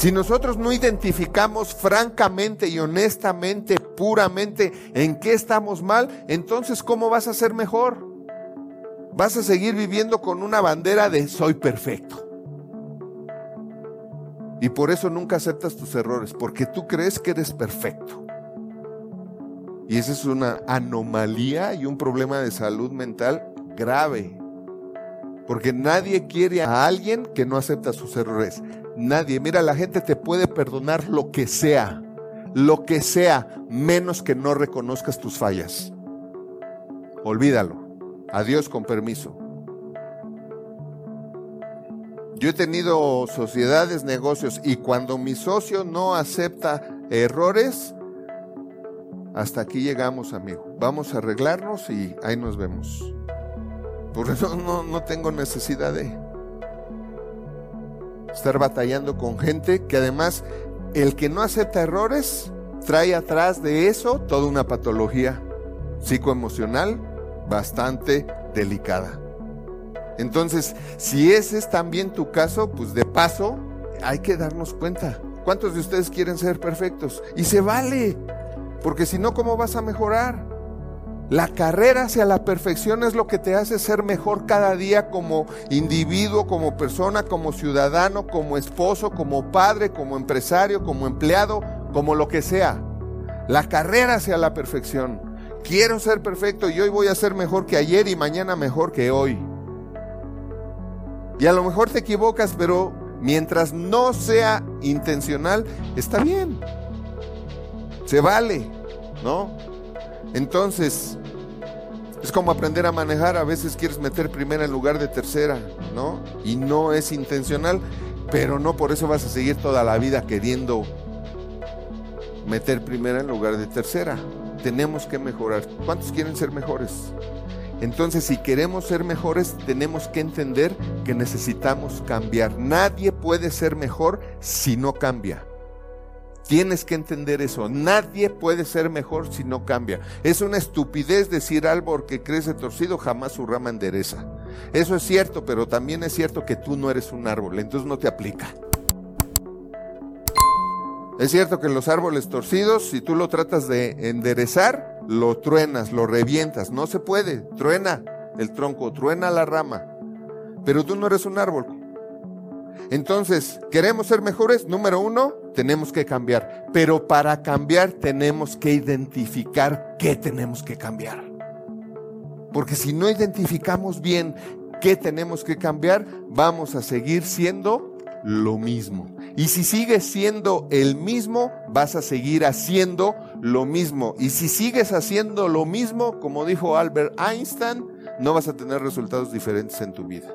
Si nosotros no identificamos francamente y honestamente, puramente en qué estamos mal, entonces ¿cómo vas a ser mejor? Vas a seguir viviendo con una bandera de soy perfecto. Y por eso nunca aceptas tus errores, porque tú crees que eres perfecto. Y esa es una anomalía y un problema de salud mental grave. Porque nadie quiere a alguien que no acepta sus errores. Nadie. Mira, la gente te puede perdonar lo que sea. Lo que sea, menos que no reconozcas tus fallas. Olvídalo. Adiós con permiso. Yo he tenido sociedades, negocios, y cuando mi socio no acepta errores, hasta aquí llegamos, amigo. Vamos a arreglarnos y ahí nos vemos. Por eso no, no tengo necesidad de estar batallando con gente que además el que no acepta errores trae atrás de eso toda una patología psicoemocional bastante delicada. Entonces, si ese es también tu caso, pues de paso hay que darnos cuenta. ¿Cuántos de ustedes quieren ser perfectos? Y se vale, porque si no, ¿cómo vas a mejorar? La carrera hacia la perfección es lo que te hace ser mejor cada día como individuo, como persona, como ciudadano, como esposo, como padre, como empresario, como empleado, como lo que sea. La carrera hacia la perfección. Quiero ser perfecto y hoy voy a ser mejor que ayer y mañana mejor que hoy. Y a lo mejor te equivocas, pero mientras no sea intencional, está bien. Se vale, ¿no? Entonces, es como aprender a manejar. A veces quieres meter primera en lugar de tercera, ¿no? Y no es intencional, pero no por eso vas a seguir toda la vida queriendo meter primera en lugar de tercera. Tenemos que mejorar. ¿Cuántos quieren ser mejores? Entonces, si queremos ser mejores, tenemos que entender que necesitamos cambiar. Nadie puede ser mejor si no cambia. Tienes que entender eso. Nadie puede ser mejor si no cambia. Es una estupidez decir árbol que crece torcido jamás su rama endereza. Eso es cierto, pero también es cierto que tú no eres un árbol, entonces no te aplica. Es cierto que los árboles torcidos, si tú lo tratas de enderezar, lo truenas, lo revientas. No se puede. Truena el tronco, truena la rama. Pero tú no eres un árbol. Entonces, ¿queremos ser mejores? Número uno, tenemos que cambiar. Pero para cambiar tenemos que identificar qué tenemos que cambiar. Porque si no identificamos bien qué tenemos que cambiar, vamos a seguir siendo lo mismo. Y si sigues siendo el mismo, vas a seguir haciendo lo mismo. Y si sigues haciendo lo mismo, como dijo Albert Einstein, no vas a tener resultados diferentes en tu vida.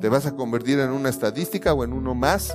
Te vas a convertir en una estadística o en uno más